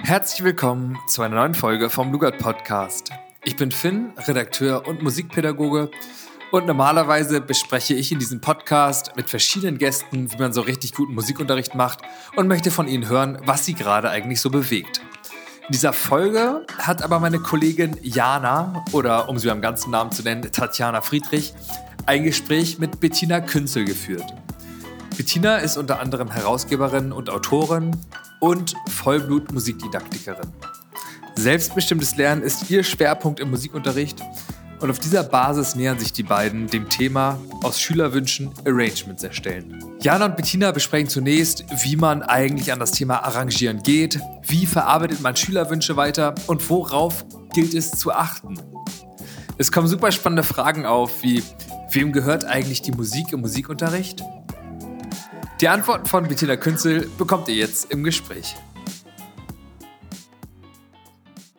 Herzlich willkommen zu einer neuen Folge vom Lugat Podcast. Ich bin Finn, Redakteur und Musikpädagoge und normalerweise bespreche ich in diesem Podcast mit verschiedenen Gästen, wie man so richtig guten Musikunterricht macht und möchte von ihnen hören, was sie gerade eigentlich so bewegt. In dieser Folge hat aber meine Kollegin Jana oder um sie beim ganzen Namen zu nennen, Tatjana Friedrich, ein Gespräch mit Bettina Künzel geführt. Bettina ist unter anderem Herausgeberin und Autorin und Vollblut-Musikdidaktikerin. Selbstbestimmtes Lernen ist ihr Schwerpunkt im Musikunterricht und auf dieser Basis nähern sich die beiden dem Thema aus Schülerwünschen Arrangements erstellen. Jana und Bettina besprechen zunächst, wie man eigentlich an das Thema Arrangieren geht, wie verarbeitet man Schülerwünsche weiter und worauf gilt es zu achten. Es kommen super spannende Fragen auf, wie wem gehört eigentlich die Musik im Musikunterricht? Die Antworten von Bettina Künzel bekommt ihr jetzt im Gespräch.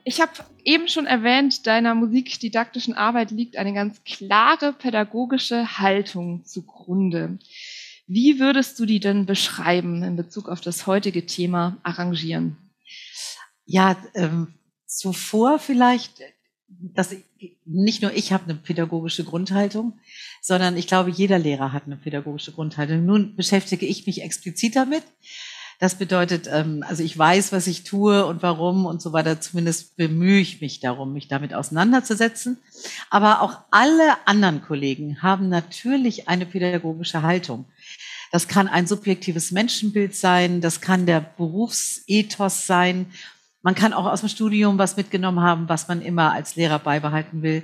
Ich habe eben schon erwähnt, deiner musikdidaktischen Arbeit liegt eine ganz klare pädagogische Haltung zugrunde. Wie würdest du die denn beschreiben in Bezug auf das heutige Thema Arrangieren? Ja, ähm, zuvor vielleicht, dass ich, nicht nur ich habe eine pädagogische Grundhaltung, sondern ich glaube, jeder Lehrer hat eine pädagogische Grundhaltung. Nun beschäftige ich mich explizit damit. Das bedeutet, ähm, also ich weiß, was ich tue und warum und so weiter. Zumindest bemühe ich mich darum, mich damit auseinanderzusetzen. Aber auch alle anderen Kollegen haben natürlich eine pädagogische Haltung. Das kann ein subjektives Menschenbild sein, das kann der Berufsethos sein man kann auch aus dem Studium was mitgenommen haben, was man immer als Lehrer beibehalten will.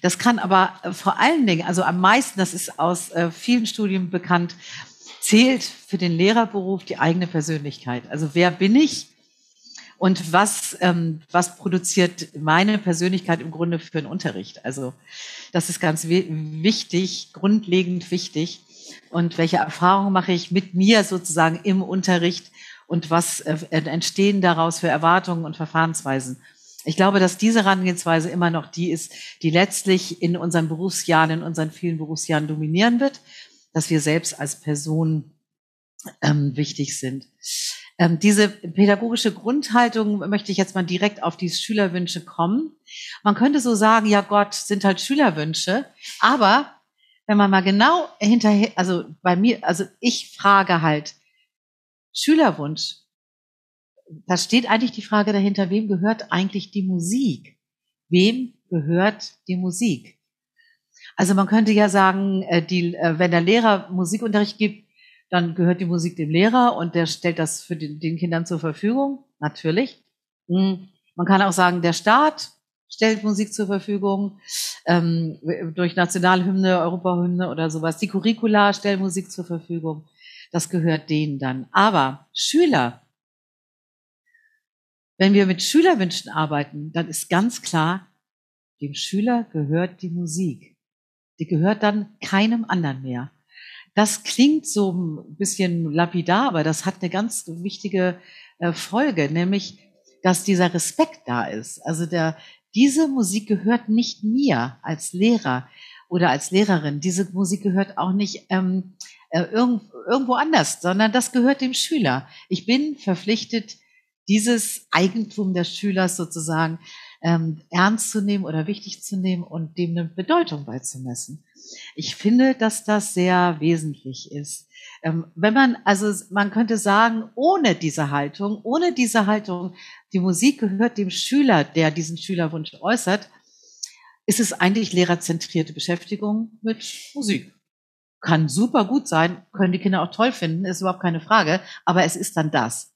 Das kann aber äh, vor allen Dingen, also am meisten, das ist aus äh, vielen Studien bekannt, zählt für den Lehrerberuf die eigene Persönlichkeit. Also wer bin ich und was, ähm, was produziert meine Persönlichkeit im Grunde für den Unterricht? Also das ist ganz wichtig, grundlegend wichtig. Und welche Erfahrungen mache ich mit mir sozusagen im Unterricht? Und was äh, entstehen daraus für Erwartungen und Verfahrensweisen. Ich glaube, dass diese Herangehensweise immer noch die ist, die letztlich in unseren Berufsjahren, in unseren vielen Berufsjahren dominieren wird, dass wir selbst als Person ähm, wichtig sind. Ähm, diese pädagogische Grundhaltung möchte ich jetzt mal direkt auf die Schülerwünsche kommen. Man könnte so sagen, ja Gott, sind halt Schülerwünsche, aber wenn man mal genau hinterher, also bei mir, also ich frage halt, Schülerwunsch. Da steht eigentlich die Frage dahinter, wem gehört eigentlich die Musik? Wem gehört die Musik? Also man könnte ja sagen, äh, die, äh, wenn der Lehrer Musikunterricht gibt, dann gehört die Musik dem Lehrer und der stellt das für den, den Kindern zur Verfügung. Natürlich. Hm. Man kann auch sagen, der Staat stellt Musik zur Verfügung ähm, durch Nationalhymne, Europahymne oder sowas. Die Curricula stellen Musik zur Verfügung. Das gehört denen dann. Aber Schüler, wenn wir mit Schülerwünschen arbeiten, dann ist ganz klar, dem Schüler gehört die Musik. Die gehört dann keinem anderen mehr. Das klingt so ein bisschen lapidar, aber das hat eine ganz wichtige äh, Folge, nämlich, dass dieser Respekt da ist. Also der, diese Musik gehört nicht mir als Lehrer oder als Lehrerin. Diese Musik gehört auch nicht ähm, äh, irgend, irgendwo anders, sondern das gehört dem Schüler. Ich bin verpflichtet, dieses Eigentum des Schülers sozusagen ähm, ernst zu nehmen oder wichtig zu nehmen und dem eine Bedeutung beizumessen. Ich finde, dass das sehr wesentlich ist. Ähm, wenn man, also man könnte sagen, ohne diese Haltung, ohne diese Haltung, die Musik gehört dem Schüler, der diesen Schülerwunsch äußert, ist es eigentlich lehrerzentrierte Beschäftigung mit Musik kann super gut sein, können die Kinder auch toll finden, ist überhaupt keine Frage, aber es ist dann das.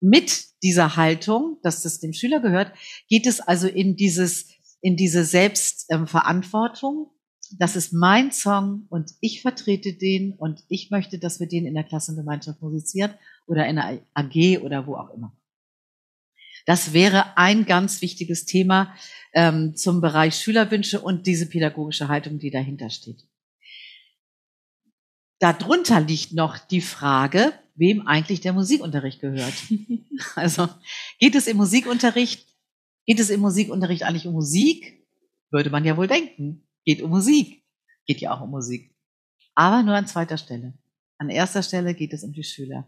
Mit dieser Haltung, dass das dem Schüler gehört, geht es also in dieses, in diese Selbstverantwortung. das ist mein Song und ich vertrete den und ich möchte, dass wir den in der Klassengemeinschaft musizieren oder in der AG oder wo auch immer. Das wäre ein ganz wichtiges Thema ähm, zum Bereich Schülerwünsche und diese pädagogische Haltung, die dahinter steht. Darunter liegt noch die Frage, wem eigentlich der Musikunterricht gehört. also geht es im Musikunterricht, geht es im Musikunterricht eigentlich um Musik? Würde man ja wohl denken. Geht um Musik. Geht ja auch um Musik. Aber nur an zweiter Stelle. An erster Stelle geht es um die Schüler.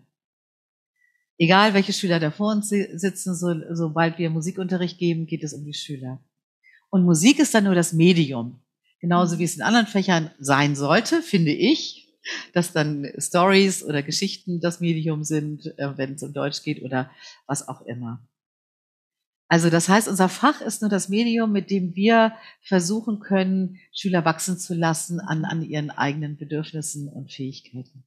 Egal, welche Schüler da vor uns sitzen, so, sobald wir Musikunterricht geben, geht es um die Schüler. Und Musik ist dann nur das Medium. Genauso wie es in anderen Fächern sein sollte, finde ich, dass dann Stories oder Geschichten das Medium sind, äh, wenn es um Deutsch geht oder was auch immer. Also das heißt, unser Fach ist nur das Medium, mit dem wir versuchen können, Schüler wachsen zu lassen an, an ihren eigenen Bedürfnissen und Fähigkeiten.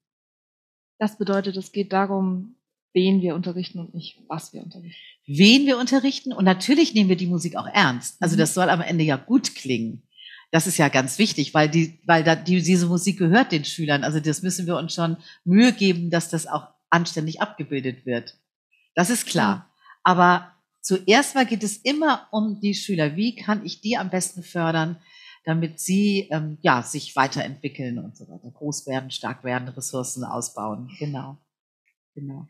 Das bedeutet, es geht darum, wen wir unterrichten und nicht, was wir unterrichten. Wen wir unterrichten und natürlich nehmen wir die Musik auch ernst. Also mhm. das soll am Ende ja gut klingen. Das ist ja ganz wichtig, weil die, weil da, die, diese Musik gehört den Schülern. Also das müssen wir uns schon Mühe geben, dass das auch anständig abgebildet wird. Das ist klar. Aber zuerst mal geht es immer um die Schüler. Wie kann ich die am besten fördern, damit sie ähm, ja sich weiterentwickeln und so weiter, groß werden, stark werden, Ressourcen ausbauen. Genau, genau.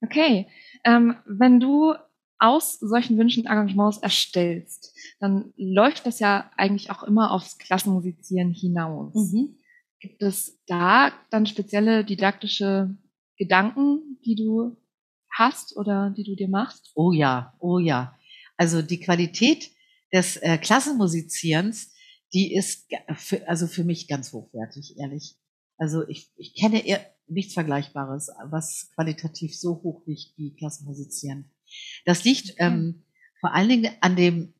Okay, ähm, wenn du aus solchen Wünschen Engagements erstellst, dann läuft das ja eigentlich auch immer aufs Klassenmusizieren hinaus. Mhm. Gibt es da dann spezielle didaktische Gedanken, die du hast oder die du dir machst? Oh ja, oh ja. Also die Qualität des äh, Klassenmusizierens, die ist für, also für mich ganz hochwertig, ehrlich. Also ich, ich kenne eher nichts Vergleichbares, was qualitativ so hoch liegt wie Klassenmusizieren. Das liegt ähm, vor allen Dingen an dem,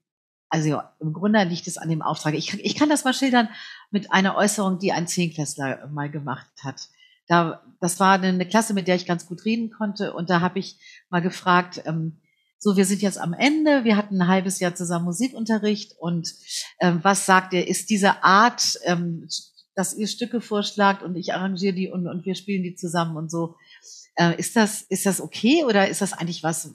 also im Grunde liegt es an dem Auftrag. Ich, ich kann das mal schildern mit einer Äußerung, die ein Zehnklässler mal gemacht hat. Da, das war eine Klasse, mit der ich ganz gut reden konnte. Und da habe ich mal gefragt, ähm, so, wir sind jetzt am Ende, wir hatten ein halbes Jahr zusammen Musikunterricht und ähm, was sagt ihr, ist diese Art, ähm, dass ihr Stücke vorschlagt und ich arrangiere die und, und wir spielen die zusammen und so, äh, ist das, ist das okay oder ist das eigentlich was, was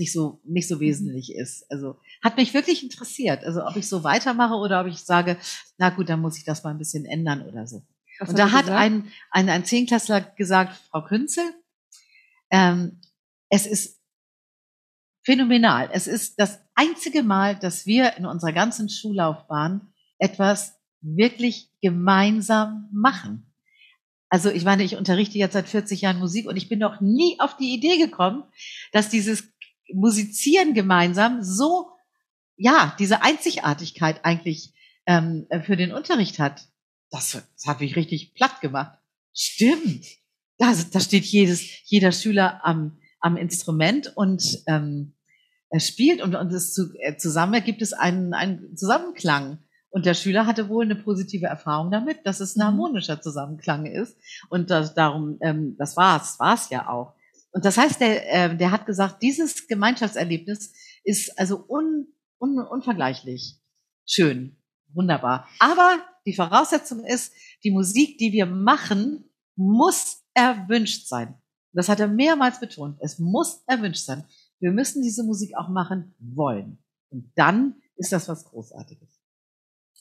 nicht so, nicht so mhm. wesentlich ist. Also hat mich wirklich interessiert. Also ob ich so weitermache oder ob ich sage, na gut, dann muss ich das mal ein bisschen ändern oder so. Was und da hat ein, ein, ein Zehnklässler gesagt, Frau Künzel, ähm, es ist phänomenal. Es ist das einzige Mal, dass wir in unserer ganzen Schullaufbahn etwas wirklich gemeinsam machen. Also ich meine, ich unterrichte jetzt seit 40 Jahren Musik und ich bin noch nie auf die Idee gekommen, dass dieses Musizieren gemeinsam so, ja, diese Einzigartigkeit eigentlich ähm, für den Unterricht hat. Das, das hat mich richtig platt gemacht. Stimmt. Da, da steht jedes, jeder Schüler am, am Instrument und ähm, er spielt und, und es zu, äh, zusammen ergibt es einen, einen Zusammenklang. Und der Schüler hatte wohl eine positive Erfahrung damit, dass es ein mhm. harmonischer Zusammenklang ist. Und das, darum, ähm, das war's, war's ja auch. Und das heißt, der, äh, der hat gesagt, dieses Gemeinschaftserlebnis ist also un, un, unvergleichlich schön, wunderbar. Aber die Voraussetzung ist, die Musik, die wir machen, muss erwünscht sein. Das hat er mehrmals betont. Es muss erwünscht sein. Wir müssen diese Musik auch machen wollen. Und dann ist das was Großartiges.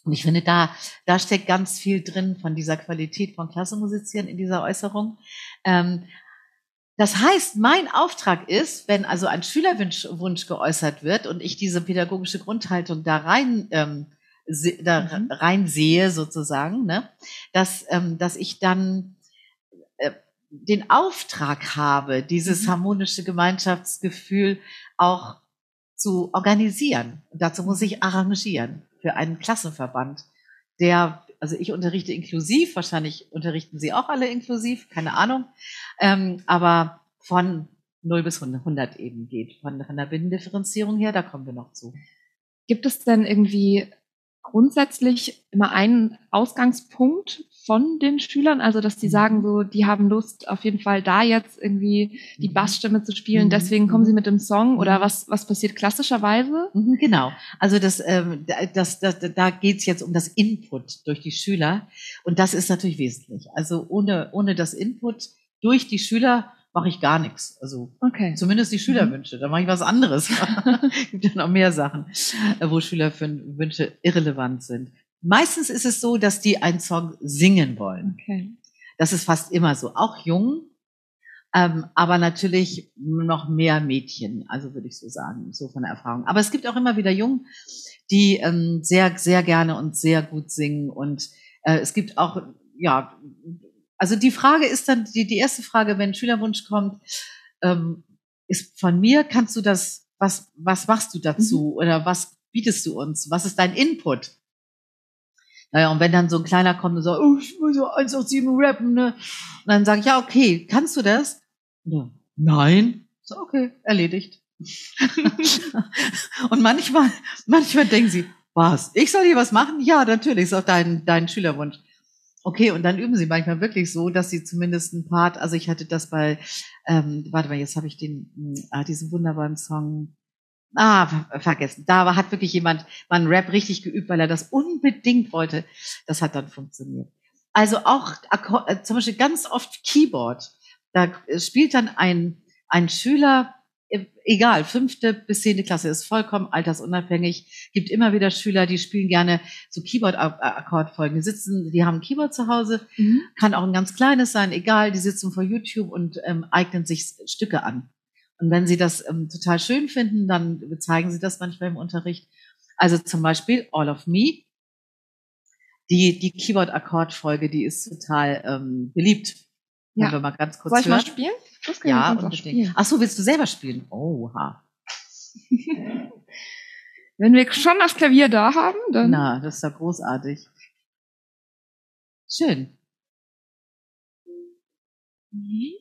Und ich finde, da, da steckt ganz viel drin von dieser Qualität von Klassenmusizieren in dieser Äußerung. Ähm, das heißt, mein Auftrag ist, wenn also ein Schülerwunsch Wunsch geäußert wird und ich diese pädagogische Grundhaltung da rein ähm, se, da mhm. rein sehe sozusagen, ne, dass ähm, dass ich dann äh, den Auftrag habe, dieses mhm. harmonische Gemeinschaftsgefühl auch zu organisieren. Und dazu muss ich arrangieren für einen Klassenverband, der also ich unterrichte inklusiv, wahrscheinlich unterrichten Sie auch alle inklusiv, keine Ahnung, ähm, aber von 0 bis 100 eben geht, von, von der Binnendifferenzierung her, da kommen wir noch zu. Gibt es denn irgendwie grundsätzlich immer einen Ausgangspunkt von den Schülern, also dass die mhm. sagen so, die haben Lust auf jeden Fall da jetzt irgendwie die mhm. Bassstimme zu spielen, mhm. deswegen kommen sie mit dem Song oder was was passiert klassischerweise? Genau, also das, ähm, das, das, da geht's jetzt um das Input durch die Schüler und das ist natürlich wesentlich. Also ohne ohne das Input durch die Schüler mache ich gar nichts. Also okay. zumindest die Schülerwünsche. Mhm. Da mache ich was anderes. gibt ja noch mehr Sachen, äh, wo Schülerwünsche irrelevant sind. Meistens ist es so, dass die einen Song singen wollen. Okay. Das ist fast immer so. Auch jung, ähm, aber natürlich noch mehr Mädchen, also würde ich so sagen, so von der Erfahrung. Aber es gibt auch immer wieder Jungen, die ähm, sehr, sehr gerne und sehr gut singen. Und äh, es gibt auch, ja, also die Frage ist dann, die, die erste Frage, wenn ein Schülerwunsch kommt, ähm, ist von mir, kannst du das, was, was machst du dazu? Mhm. Oder was bietest du uns? Was ist dein Input? Naja, und wenn dann so ein Kleiner kommt und sagt, oh, ich will so 187 rappen, ne? Und dann sage ich, ja, okay, kannst du das? Ja, nein. So, okay, erledigt. und manchmal, manchmal denken sie, was? Ich soll hier was machen? Ja, natürlich, ist auch dein, dein Schülerwunsch. Okay, und dann üben sie manchmal wirklich so, dass sie zumindest ein Part, also ich hatte das bei, ähm, warte mal, jetzt habe ich den, äh, diesen wunderbaren Song, ah, vergessen. Da hat wirklich jemand mal einen Rap richtig geübt, weil er das unbedingt wollte. Das hat dann funktioniert. Also auch äh, zum Beispiel ganz oft Keyboard. Da spielt dann ein, ein Schüler egal, fünfte bis zehnte Klasse ist vollkommen altersunabhängig. Gibt immer wieder Schüler, die spielen gerne so Keyboard-Akkordfolgen. Die sitzen, die haben ein Keyboard zu Hause, mhm. kann auch ein ganz kleines sein, egal, die sitzen vor YouTube und ähm, eignen sich Stücke an. Und wenn sie das ähm, total schön finden, dann zeigen sie das manchmal im Unterricht. Also zum Beispiel All of Me. Die, die Keyboard-Akkordfolge, die ist total ähm, beliebt. Ja. wir mal ganz kurz Soll ich hören? mal spielen? Das kann ja, unbedingt. Ach so, willst du selber spielen? Oha. Wenn wir schon das Klavier da haben, dann. Na, das ist ja großartig. Schön. Mhm.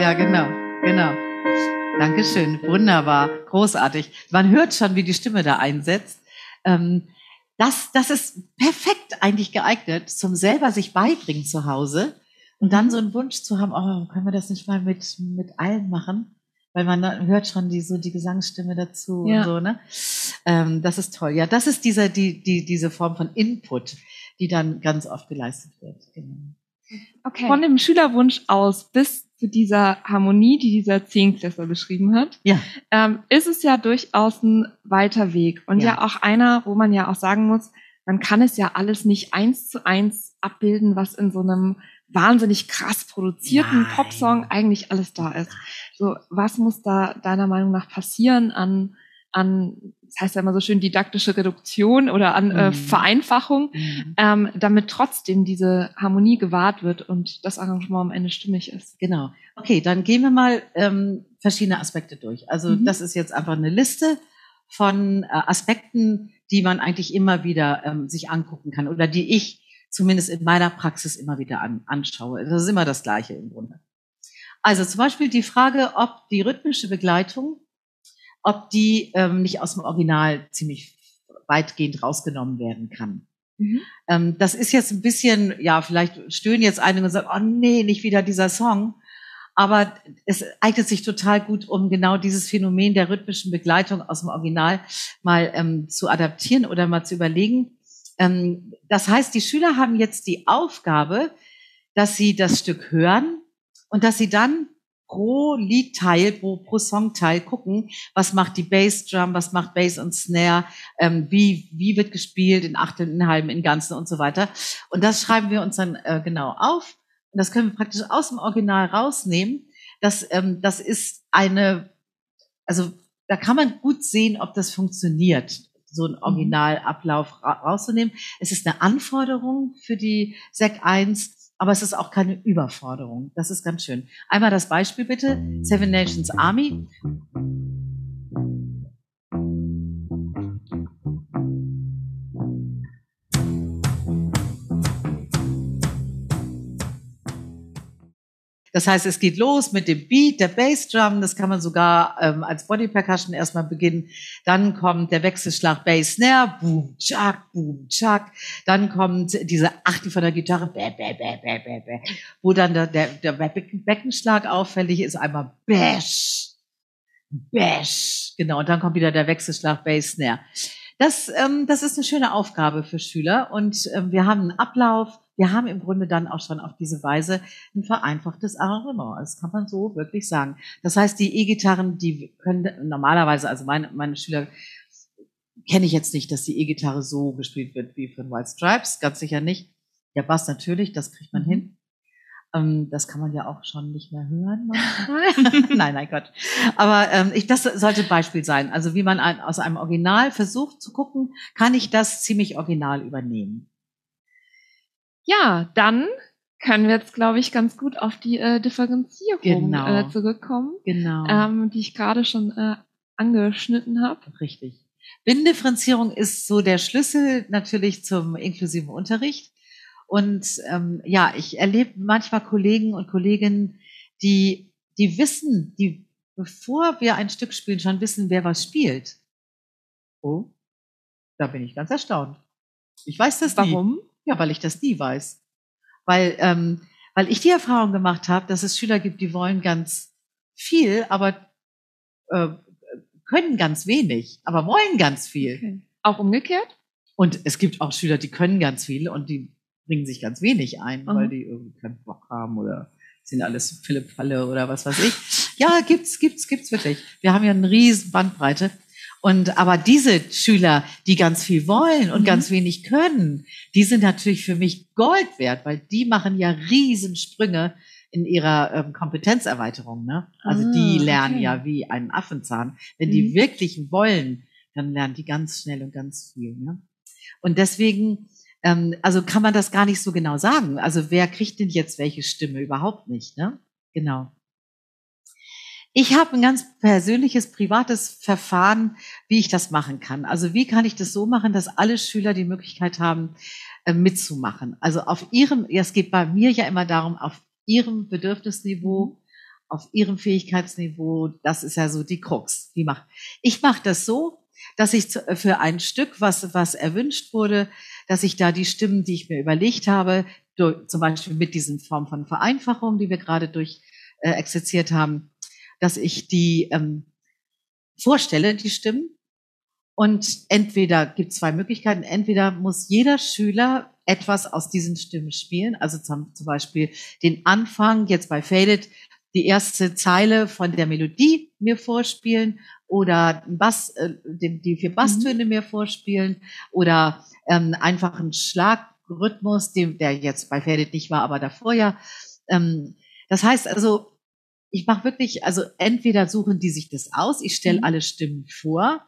Ja, genau, genau. Dankeschön, wunderbar, großartig. Man hört schon, wie die Stimme da einsetzt. Ähm, das, das ist perfekt eigentlich geeignet zum selber sich beibringen zu Hause und dann so einen Wunsch zu haben, oh, können wir das nicht mal mit, mit allen machen? Weil man hört schon die, so die Gesangsstimme dazu ja. und so, ne? Ähm, das ist toll. Ja, das ist dieser, die, die, diese Form von Input, die dann ganz oft geleistet wird. Genau. Okay. Von dem Schülerwunsch aus bis zu dieser Harmonie, die dieser Zehnklässler beschrieben hat, ja. ähm, ist es ja durchaus ein weiter Weg. Und ja. ja auch einer, wo man ja auch sagen muss, man kann es ja alles nicht eins zu eins abbilden, was in so einem wahnsinnig krass produzierten Nein. Popsong eigentlich alles da ist. So, was muss da deiner Meinung nach passieren an an, das heißt ja immer so schön didaktische Reduktion oder an äh, mhm. Vereinfachung, mhm. ähm, damit trotzdem diese Harmonie gewahrt wird und das Arrangement am Ende stimmig ist. Genau. Okay, dann gehen wir mal ähm, verschiedene Aspekte durch. Also mhm. das ist jetzt einfach eine Liste von äh, Aspekten, die man eigentlich immer wieder ähm, sich angucken kann oder die ich zumindest in meiner Praxis immer wieder an, anschaue. Das ist immer das Gleiche im Grunde. Also zum Beispiel die Frage, ob die rhythmische Begleitung ob die ähm, nicht aus dem Original ziemlich weitgehend rausgenommen werden kann. Mhm. Ähm, das ist jetzt ein bisschen, ja, vielleicht stöhnen jetzt einige und sagen, oh nee, nicht wieder dieser Song. Aber es eignet sich total gut, um genau dieses Phänomen der rhythmischen Begleitung aus dem Original mal ähm, zu adaptieren oder mal zu überlegen. Ähm, das heißt, die Schüler haben jetzt die Aufgabe, dass sie das Stück hören und dass sie dann pro Liedteil, pro, pro Songteil gucken, was macht die Bassdrum, was macht Bass und Snare, ähm, wie, wie wird gespielt in Achteln, in Halben, in Ganzen und so weiter. Und das schreiben wir uns dann äh, genau auf. Und das können wir praktisch aus dem Original rausnehmen. Das, ähm, das ist eine, also da kann man gut sehen, ob das funktioniert so einen mhm. Originalablauf rauszunehmen. Es ist eine Anforderung für die SEC 1 aber es ist auch keine Überforderung. Das ist ganz schön. Einmal das Beispiel bitte. Seven Nations Army. Das heißt, es geht los mit dem Beat, der Bassdrum, das kann man sogar ähm, als Body Percussion erstmal beginnen. Dann kommt der Wechselschlag Bass Snare, boom, chuck, boom, chuck. Dann kommt diese Achtel von der Gitarre, bäh, bäh, bäh, bäh, bäh, bäh, wo dann der, der, der Beckenschlag auffällig ist, einmal bash, bash, genau. Und dann kommt wieder der Wechselschlag Bass Snare. Das, ähm, das ist eine schöne Aufgabe für Schüler und ähm, wir haben einen Ablauf, wir haben im Grunde dann auch schon auf diese Weise ein vereinfachtes Arrangement. Das kann man so wirklich sagen. Das heißt, die E-Gitarren, die können normalerweise, also meine, meine Schüler kenne ich jetzt nicht, dass die E-Gitarre so gespielt wird wie von White Stripes, ganz sicher nicht. Der Bass natürlich, das kriegt man Mhm. hin. Ähm, das kann man ja auch schon nicht mehr hören manchmal. nein, nein Gott. Aber ähm, ich, das sollte Beispiel sein. Also wie man ein, aus einem Original versucht zu gucken, kann ich das ziemlich original übernehmen. Ja, dann können wir jetzt, glaube ich, ganz gut auf die äh, Differenzierung Genau. äh, zurückkommen, Genau. ähm, die ich gerade schon äh, angeschnitten habe. Richtig. Binnendifferenzierung ist so der Schlüssel natürlich zum inklusiven Unterricht. Und ähm, ja, ich erlebe manchmal Kollegen und Kolleginnen, die, die wissen, die, bevor wir ein Stück spielen, schon wissen, wer was spielt. Oh, da bin ich ganz erstaunt. Ich weiß das nie. Warum? Ja, weil ich das nie weiß. Weil, ähm, weil ich die Erfahrung gemacht habe, dass es Schüler gibt, die wollen ganz viel, aber äh, können ganz wenig, aber wollen ganz viel. Okay. Auch umgekehrt? Und es gibt auch Schüler, die können ganz viel und die bringen sich ganz wenig ein, Aha. weil die irgendwie keinen Bock haben oder sind alles Philipp Falle oder was weiß ich. Ja, gibt's, gibt's, gibt's wirklich. Wir haben ja eine riesen Bandbreite. Und aber diese Schüler, die ganz viel wollen und Mhm. ganz wenig können, die sind natürlich für mich Gold wert, weil die machen ja Riesensprünge in ihrer ähm, Kompetenzerweiterung. Ne? Also Ah, die lernen okay. ja wie ein Affenzahn. Wenn die Mhm. wirklich wollen, dann lernen die ganz schnell und ganz viel. Ne? Und deswegen, ähm, also kann man das gar nicht so genau sagen. Also wer kriegt denn jetzt welche Stimme? Überhaupt nicht. Ne? Genau. Ich habe ein ganz persönliches, privates Verfahren, wie ich das machen kann. Also wie kann ich das so machen, dass alle Schüler die Möglichkeit haben, äh, mitzumachen. Also auf ihrem, ja, es geht bei mir ja immer darum, auf ihrem Bedürfnisniveau, auf ihrem Fähigkeitsniveau, das ist ja so die Krux. Die macht. Ich mache das so, dass ich für ein Stück, was, was erwünscht wurde, dass ich da die Stimmen, die ich mir überlegt habe, durch, zum Beispiel mit diesen Form von Vereinfachung, die wir gerade durch äh, exerziert haben, dass ich die ähm, vorstelle, die Stimmen. Und entweder gibt zwei Möglichkeiten. Entweder muss jeder Schüler etwas aus diesen Stimmen spielen. Also zum, zum Beispiel den Anfang jetzt bei Faded, die erste Zeile von der Melodie mir vorspielen oder Bass, äh, die, die vier Basstöne mir vorspielen oder ähm, einfach einen Schlagrhythmus, dem, der jetzt bei Faded nicht war, aber davor ja. Ähm, das heißt also, ich mache wirklich, also entweder suchen die sich das aus, ich stelle Mhm. alle Stimmen vor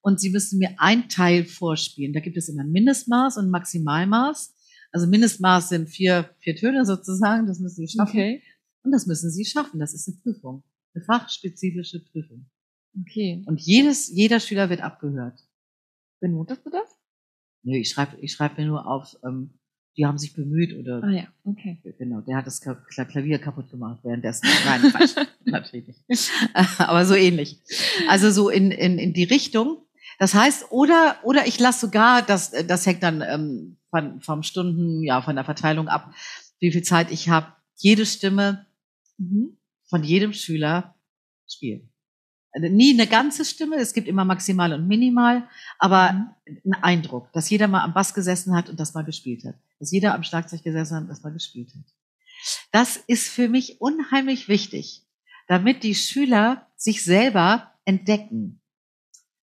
und sie müssen mir ein Teil vorspielen. Da gibt es immer ein Mindestmaß und ein Maximalmaß. Also Mindestmaß sind vier, vier Töne sozusagen, das müssen sie schaffen. Okay. Und das müssen sie schaffen. Das ist eine Prüfung, eine fachspezifische Prüfung. Okay. Und jedes, jeder Schüler wird abgehört. Benotest du das? Nee, ich schreibe ich schreib mir nur auf, ähm, die haben sich bemüht oder Ah ja, okay. Genau, der hat das Kla- Kla- Klavier kaputt gemacht währenddessen. Nein, Quatsch, natürlich nicht. Aber so ähnlich. Also so in, in, in die Richtung. Das heißt, oder, oder ich lasse sogar, das, das hängt dann ähm, von, vom Stunden, ja, von der Verteilung ab, wie viel Zeit ich habe, jede Stimme Mhm. von jedem Schüler spielen. Also nie eine ganze Stimme, es gibt immer maximal und minimal, aber ein Eindruck, dass jeder mal am Bass gesessen hat und das mal gespielt hat. Dass jeder am Schlagzeug gesessen hat und das mal gespielt hat. Das ist für mich unheimlich wichtig, damit die Schüler sich selber entdecken.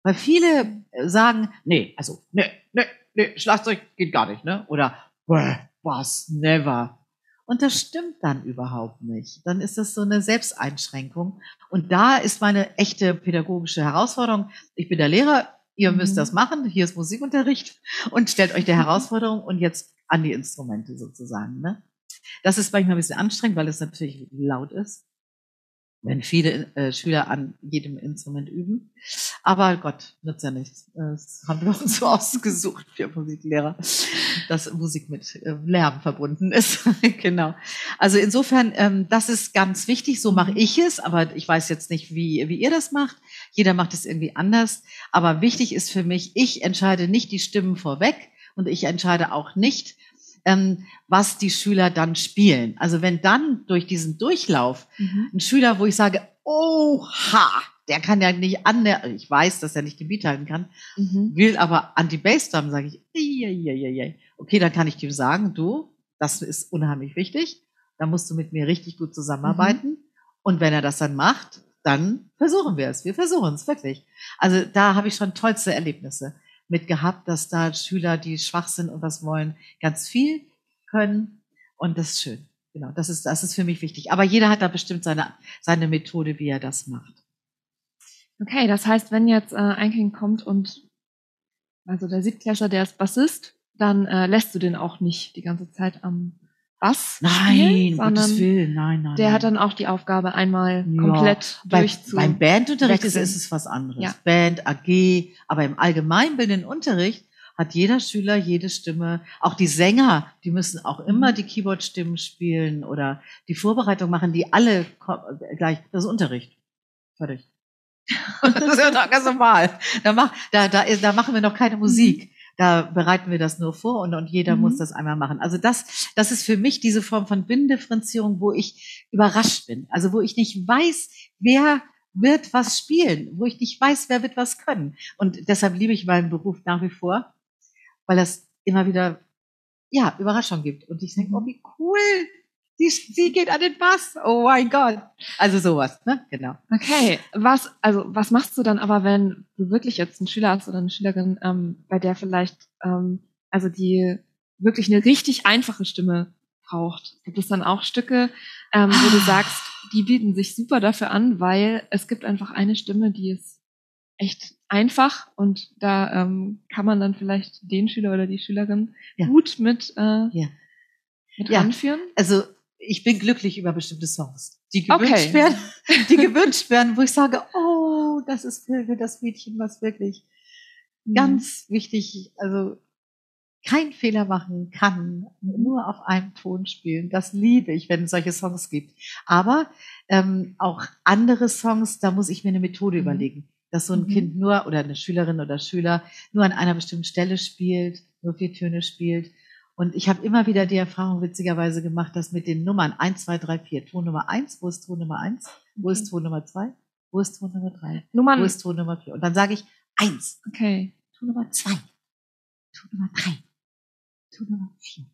Weil viele äh, sagen, nee, also, nee, nee, nee, Schlagzeug geht gar nicht, ne? Oder, "Bäh, was, never. Und das stimmt dann überhaupt nicht. Dann ist das so eine Selbsteinschränkung. Und da ist meine echte pädagogische Herausforderung. Ich bin der Lehrer, ihr Mhm. müsst das machen, hier ist Musikunterricht und stellt euch der Herausforderung und jetzt an die Instrumente sozusagen. Ne? Das ist manchmal ein bisschen anstrengend, weil es natürlich laut ist, wenn viele äh, Schüler an jedem Instrument üben. Aber Gott, nützt ja nichts. Das haben wir uns so ausgesucht, wir Musiklehrer, dass Musik mit äh, Lärm verbunden ist. genau. Also insofern, ähm, das ist ganz wichtig. So mache ich es, aber ich weiß jetzt nicht, wie, wie ihr das macht. Jeder macht es irgendwie anders. Aber wichtig ist für mich, ich entscheide nicht die Stimmen vorweg und ich entscheide auch nicht, ähm, was die Schüler dann spielen. Also wenn dann durch diesen Durchlauf Mhm. ein Schüler, wo ich sage, oha, der kann ja nicht an der, ich weiß, dass er nicht den Beat halten kann, Mhm. will aber an die Bassdrum, sage ich, "Eieieiei." okay, dann kann ich dir sagen, du, das ist unheimlich wichtig, da musst du mit mir richtig gut zusammenarbeiten. Und wenn er das dann macht, dann versuchen wir es. Wir versuchen es wirklich. Also da habe ich schon tollste Erlebnisse mit gehabt, dass da Schüler, die schwach sind und was wollen, ganz viel können. Und das ist schön. Genau, das ist, das ist für mich wichtig. Aber jeder hat da bestimmt seine, seine Methode, wie er das macht. Okay, das heißt, wenn jetzt äh, ein Kind kommt und also der Siebtklässler, der ist Bassist, dann äh, lässt du den auch nicht die ganze Zeit am Bass Nein, sondern Gottes Willen, nein, nein. der nein. hat dann auch die Aufgabe, einmal Ja, komplett bei, durchzu. beim Bandunterricht ist, wechseln. ist es was anderes. Ja. Band, AG, aber im allgemeinbildenden Unterricht hat jeder Schüler jede Stimme. Auch die Sänger, die müssen auch immer Mhm. die Keyboard-Stimmen spielen oder die Vorbereitung machen, die alle gleich. Das ist Unterricht. Fertig. das ist ja doch ganz normal. Da, mach, da, da, da machen wir noch keine Musik. Da bereiten wir das nur vor und, und jeder Mhm. muss das einmal machen. Also das, das ist für mich diese Form von Bindifferenzierung, wo ich überrascht bin. Also wo ich nicht weiß, wer wird was spielen, wo ich nicht weiß, wer wird was können. Und deshalb liebe ich meinen Beruf nach wie vor, weil das immer wieder, ja, Überraschung gibt. Und ich denke, Mhm. oh, wie cool, sie, sie geht an den Bass. Oh mein Gott. Also sowas, ne? Genau. Okay, was, also was machst du dann aber, wenn du wirklich jetzt einen Schüler hast oder eine Schülerin, ähm, bei der vielleicht, ähm, also die wirklich eine richtig einfache Stimme braucht? Gibt es dann auch Stücke, ähm, wo du sagst, die bieten sich super dafür an, weil es gibt einfach eine Stimme, die ist echt einfach und da ähm, kann man dann vielleicht den Schüler oder die Schülerin Ja. gut mit, äh, Ja. mit Ja. ranführen? Also ich bin glücklich über bestimmte Songs, die Okay. gewünscht werden, die gewünscht werden, wo ich sage, oh, das ist für das Mädchen was wirklich Mhm. ganz wichtig. Also kein Fehler machen kann, nur auf einem Ton spielen. Das liebe ich, wenn es solche Songs gibt. Aber ähm, auch andere Songs, da muss ich mir eine Methode Mhm. überlegen, dass so ein Mhm. Kind nur oder eine Schülerin oder Schüler nur an einer bestimmten Stelle spielt, nur vier Töne spielt. Und ich habe immer wieder die Erfahrung witzigerweise gemacht, dass mit den Nummern 1, 2, 3, 4, Ton Nummer 1, wo ist Ton Nummer 1, wo ist. Ton Nummer 2, wo ist Ton Nummer 3, Nummern, wo ist Ton Nummer 4. Und dann sage ich 1, okay. Ton Nummer 2, Ton Nummer 3, Ton Nummer 4.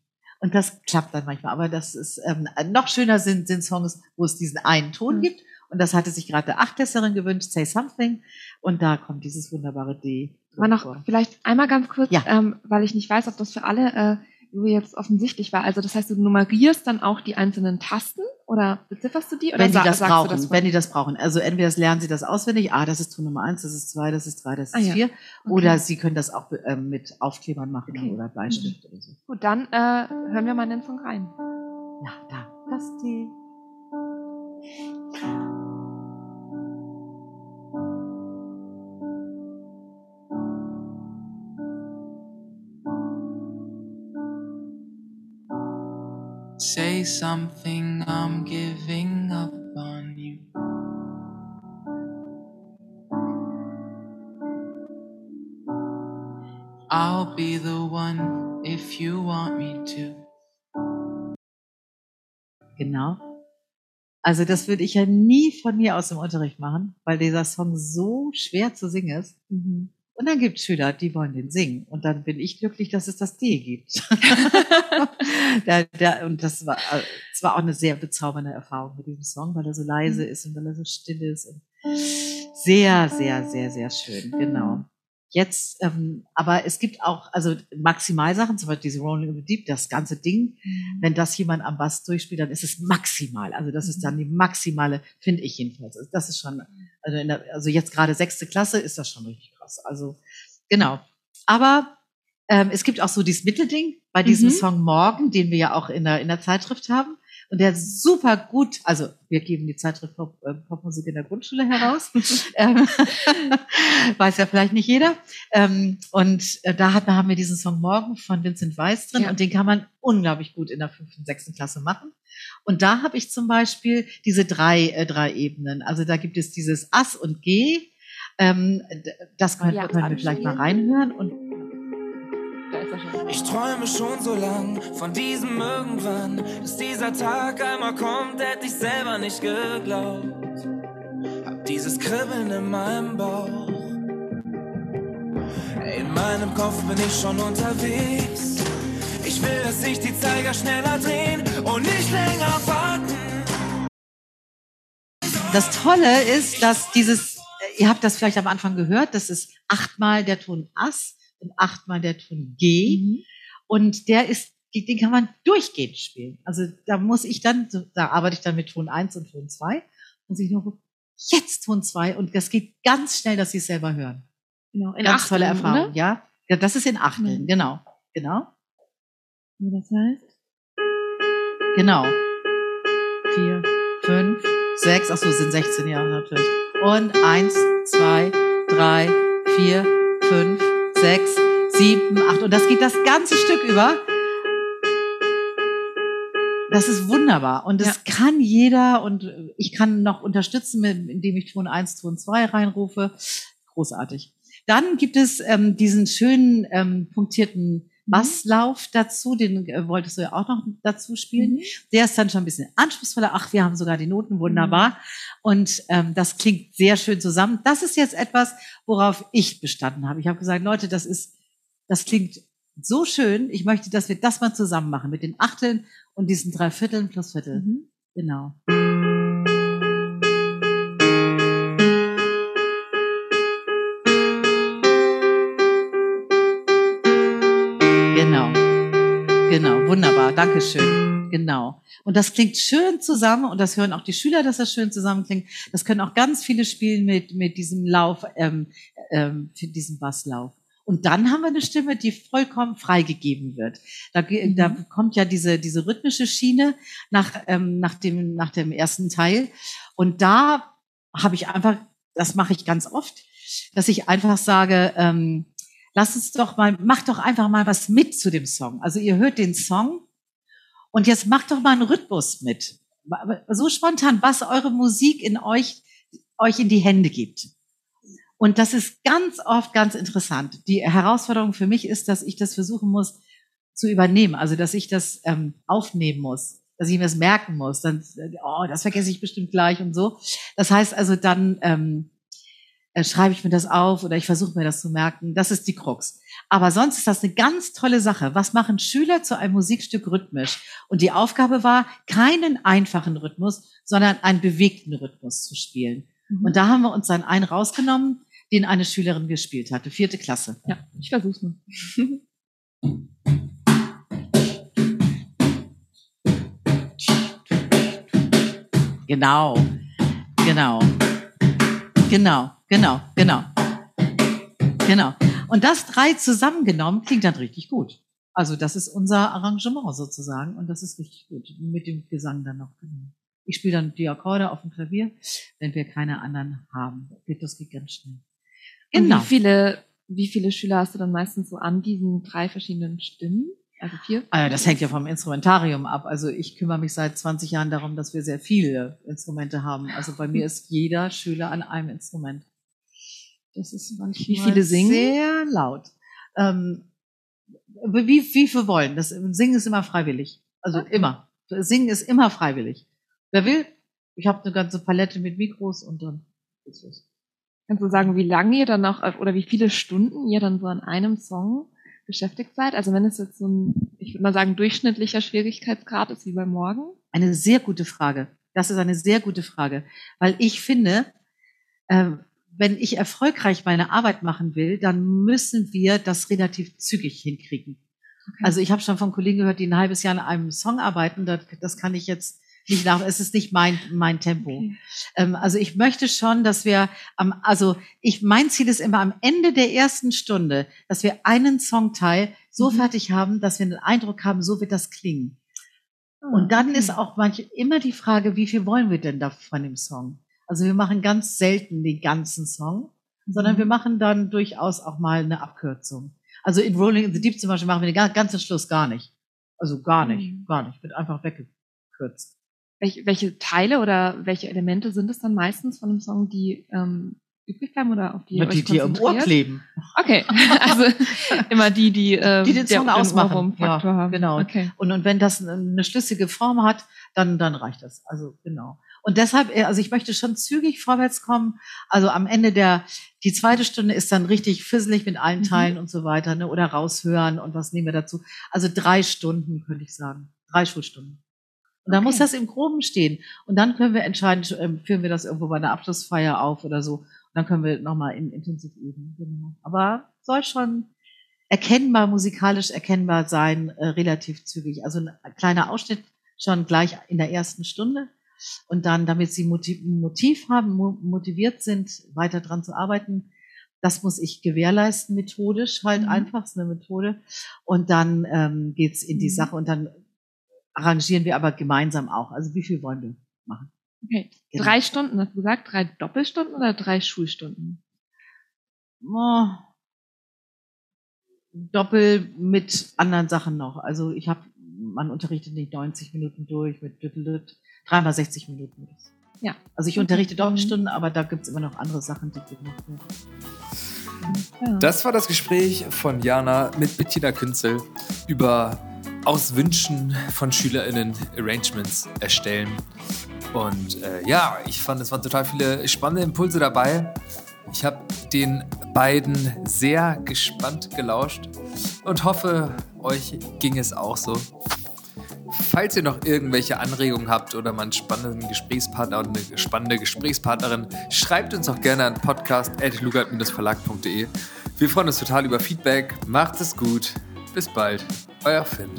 Und das klappt dann manchmal. Aber das ist ähm, noch schöner sind, sind Songs, wo es diesen einen Ton Mhm. gibt. Und das hatte sich gerade der Achtklässlerin gewünscht, Say Something. Und da kommt dieses wunderbare D. Aber noch vor. vielleicht einmal ganz kurz, Ja. ähm, weil ich nicht weiß, ob das für alle äh, so jetzt offensichtlich war. Also das heißt, du nummerierst dann auch die einzelnen Tasten oder bezifferst du die? Oder wenn die das brauchen, das wenn die das brauchen. Also entweder lernen sie das auswendig, ah, das ist Ton Nummer eins, das ist zwei, das ist drei, das ist Ah, ja. vier. Okay. Oder sie können das auch ähm, mit Aufklebern machen Okay. oder Bleistift oder so. Gut, dann äh, hören wir mal in den Song rein. Ja, da, das D. Say something, I'm giving up on you. I'll be the one if you want me to. Genau. Also das würde ich ja nie von mir aus im Unterricht machen, weil dieser Song so schwer zu singen ist. Und dann gibt es Schüler, die wollen den singen. Und dann bin ich glücklich, dass es das D gibt. der, der, und das war, äh, es war auch eine sehr bezaubernde Erfahrung mit diesem Song, weil er so leise ist und weil er so still ist. Und sehr, sehr, sehr, sehr schön. Genau. Jetzt, ähm, aber es gibt auch, also Maximalsachen, zum Beispiel diese Rolling in the Deep, das ganze Ding, wenn das jemand am Bass durchspielt, dann ist es maximal. Also das ist dann die maximale, finde ich jedenfalls. Also Das ist schon, also, in der, also jetzt gerade sechste Klasse ist das schon richtig krass. Also genau. Aber ähm, es gibt auch so dieses Mittelding bei diesem Mhm. Song Morgen, den wir ja auch in der, in der Zeitschrift haben. Und der super gut, also wir geben die Zeitschrift Pop, äh, Popmusik in der Grundschule heraus. ähm, weiß ja vielleicht nicht jeder. Ähm, und äh, da hat, haben wir diesen Song Morgen von Vincent Weiss drin Ja. und den kann man unglaublich gut in der fünften, sechsten Klasse machen. Und da habe ich zum Beispiel diese drei, äh, drei Ebenen. Also da gibt es dieses Ass und G. Ähm, das können, Ja. können wir vielleicht mal reinhören. Und. Ich träume schon so lang von diesem irgendwann, dass dieser Tag einmal kommt, hätte ich selber nicht geglaubt. Hab dieses Kribbeln in meinem Bauch. In meinem Kopf bin ich schon unterwegs. Ich will, dass sich die Zeiger schneller drehen und nicht länger warten. das Tolle ist, dass dieses, ihr habt das vielleicht am Anfang gehört, das ist achtmal der Ton Ass und achtmal der Ton G. Mhm. Und der ist den kann man durchgehend spielen. Also da muss ich dann, da arbeite ich dann mit Ton 1 und Ton 2 und ich nur jetzt Ton 2 und das geht ganz schnell, dass sie es selber hören. Genau, in Ganz Achteln, tolle Erfahrung, oder? ja. ja. Das ist in Achteln, Mhm. genau. Genau. Wie das heißt? Genau. Vier, fünf, sechs, ach so, sind 16 Jahre natürlich. Und eins, zwei, drei, vier, fünf, sechs, sieben, acht. Und das geht das ganze Stück über. Das ist wunderbar. Und das kann jeder und ich kann noch unterstützen, indem ich Ton 1, Ton 2 reinrufe. Großartig. Dann gibt es ähm, diesen schönen ähm, punktierten Basslauf dazu, den äh, wolltest du ja auch noch dazu spielen. Mhm. Der ist dann schon ein bisschen anspruchsvoller. Ach, wir haben sogar die Noten, wunderbar. Und ähm, das klingt sehr schön zusammen. Das ist jetzt etwas, worauf ich bestanden habe. Ich habe gesagt, Leute, das ist, das klingt so schön. Ich möchte, dass wir das mal zusammen machen mit den Achteln und diesen drei Vierteln plus Viertel. Mhm. Genau. Wunderbar. Dankeschön. Genau. Und das klingt schön zusammen und das hören auch die Schüler, dass das schön zusammen klingt. Das können auch ganz viele spielen mit, mit diesem Lauf, ähm, ähm, für diesen Basslauf. Und dann haben wir eine Stimme, die vollkommen freigegeben wird. Da, Mhm. da kommt ja diese, diese rhythmische Schiene nach, ähm, nach, dem, nach dem ersten Teil. Und da habe ich einfach, das mache ich ganz oft, dass ich einfach sage, ähm, lass uns doch mal, macht doch einfach mal was mit zu dem Song. Also ihr hört den Song und jetzt macht doch mal einen Rhythmus mit. So spontan, was eure Musik in euch, euch in die Hände gibt. Und das ist ganz oft ganz interessant. Die Herausforderung für mich ist, dass ich das versuchen muss zu übernehmen. Also, dass ich das ähm, aufnehmen muss, dass ich mir das merken muss. Dann, äh, oh, das vergesse ich bestimmt gleich und so. Das heißt also, dann ähm, äh, schreibe ich mir das auf oder ich versuche mir das zu merken. Das ist die Krux. Aber sonst ist das eine ganz tolle Sache. Was machen Schüler zu einem Musikstück rhythmisch? Und die Aufgabe war, keinen einfachen Rhythmus, sondern einen bewegten Rhythmus zu spielen. Mhm. Und da haben wir uns dann einen rausgenommen, den eine Schülerin gespielt hatte, vierte Klasse. ja, ich versuch's mal. Genau, genau, genau, genau, genau, genau. Und das drei zusammengenommen klingt dann richtig gut. Also das ist unser Arrangement sozusagen und das ist richtig gut. Mit dem Gesang dann noch. Ich spiele dann die Akkorde auf dem Klavier, wenn wir keine anderen haben. Das geht ganz schnell. Und Genau. wie viele, wie viele Schüler hast du dann meistens so an diesen drei verschiedenen Stimmen? Also vier? Ah ja, das hängt ja vom Instrumentarium ab. Also ich kümmere mich seit 20 Jahren darum, dass wir sehr viele Instrumente haben. Also bei mir ist jeder Schüler an einem Instrument. Das ist manchmal Wie viele singen? sehr laut. Ähm, wie, wie viel wollen? Das Singen ist immer freiwillig. Also Okay. immer. Singen ist immer freiwillig. Wer will? Ich habe eine ganze Palette mit Mikros und dann ist es. Kannst du sagen, wie lange ihr dann noch, oder wie viele Stunden ihr dann so an einem Song beschäftigt seid? Also wenn es jetzt so ein, ich würde mal sagen, durchschnittlicher Schwierigkeitsgrad ist wie beim Morgen? Eine sehr gute Frage. Das ist eine sehr gute Frage, weil ich finde, äh, wenn ich erfolgreich meine Arbeit machen will, dann müssen wir das relativ zügig hinkriegen. Okay. Also ich habe schon von Kollegen gehört, die ein halbes Jahr an einem Song arbeiten. Das, das kann ich jetzt nicht nach. Es ist nicht mein mein Tempo. Okay. Ähm, also ich möchte schon, dass wir am, also ich, mein Ziel ist immer am Ende der ersten Stunde, dass wir einen Songteil so Mhm. fertig haben, dass wir den Eindruck haben, so wird das klingen. Ah, Und dann okay. ist auch manche, immer die Frage, wie viel wollen wir denn da von dem Song? Also wir machen ganz selten den ganzen Song, sondern Mhm. wir machen dann durchaus auch mal eine Abkürzung. Also in Rolling in the Deep zum Beispiel machen wir den ga- ganzen Schluss gar nicht. Also gar nicht, Mhm. gar nicht. Wird einfach weggekürzt. Welche, welche Teile oder welche Elemente sind es dann meistens von einem Song, die ähm, übrig bleiben oder auf die ihr die, die im Ohr kleben. Okay, also immer die, die, ähm, Die den Song der, ausmachen. Ohrwurm-Faktor Ja, haben. genau. Okay. Und, und wenn das eine schlüssige Form hat, dann, dann reicht das. Also genau. Und deshalb, äh, also ich möchte schon zügig vorwärts kommen. Also am Ende der, die zweite Stunde ist dann richtig fisselig mit allen Mhm. Teilen und so weiter, ne? Oder raushören und was nehmen wir dazu. Also drei Stunden, könnte ich sagen. Drei Schulstunden. Und dann Okay. muss das im Groben stehen. Und dann können wir entscheiden, ähm, führen wir das irgendwo bei einer Abschlussfeier auf oder so. Und dann können wir nochmal in, intensiv üben. Genau. Aber soll schon, erkennbar, musikalisch erkennbar sein, äh, relativ zügig. Also ein kleiner Ausschnitt schon gleich in der ersten Stunde. Und dann, damit sie Motiv, Motiv haben, motiviert sind, weiter dran zu arbeiten, das muss ich gewährleisten, methodisch halt mhm. einfach, ist eine Methode. Und dann ähm, geht's in die mhm. Sache und dann arrangieren wir aber gemeinsam auch. Also wie viel wollen wir machen? Okay. Genau. Drei Stunden, hast du gesagt? Drei Doppelstunden oder drei Schulstunden? Oh, Doppel mit anderen Sachen noch. Also ich habe, man unterrichtet nicht 90 Minuten durch mit dreimal 60 Minuten. Ja. Also ich unterrichte Doppelstunden, aber da gibt es immer noch andere Sachen, die gemacht werden. Das war das Gespräch von Jana mit Bettina Künzel über aus Wünschen von SchülerInnen Arrangements erstellen. Und äh, ja, ich fand, es waren total viele spannende Impulse dabei. Ich habe den beiden sehr gespannt gelauscht und hoffe, euch ging es auch so. Falls ihr noch irgendwelche Anregungen habt oder mal einen spannenden Gesprächspartner oder eine spannende Gesprächspartnerin, schreibt uns auch gerne an podcast.lugard-verlag.de. Wir freuen uns total über Feedback. Macht es gut. Bis bald. Euer Finn.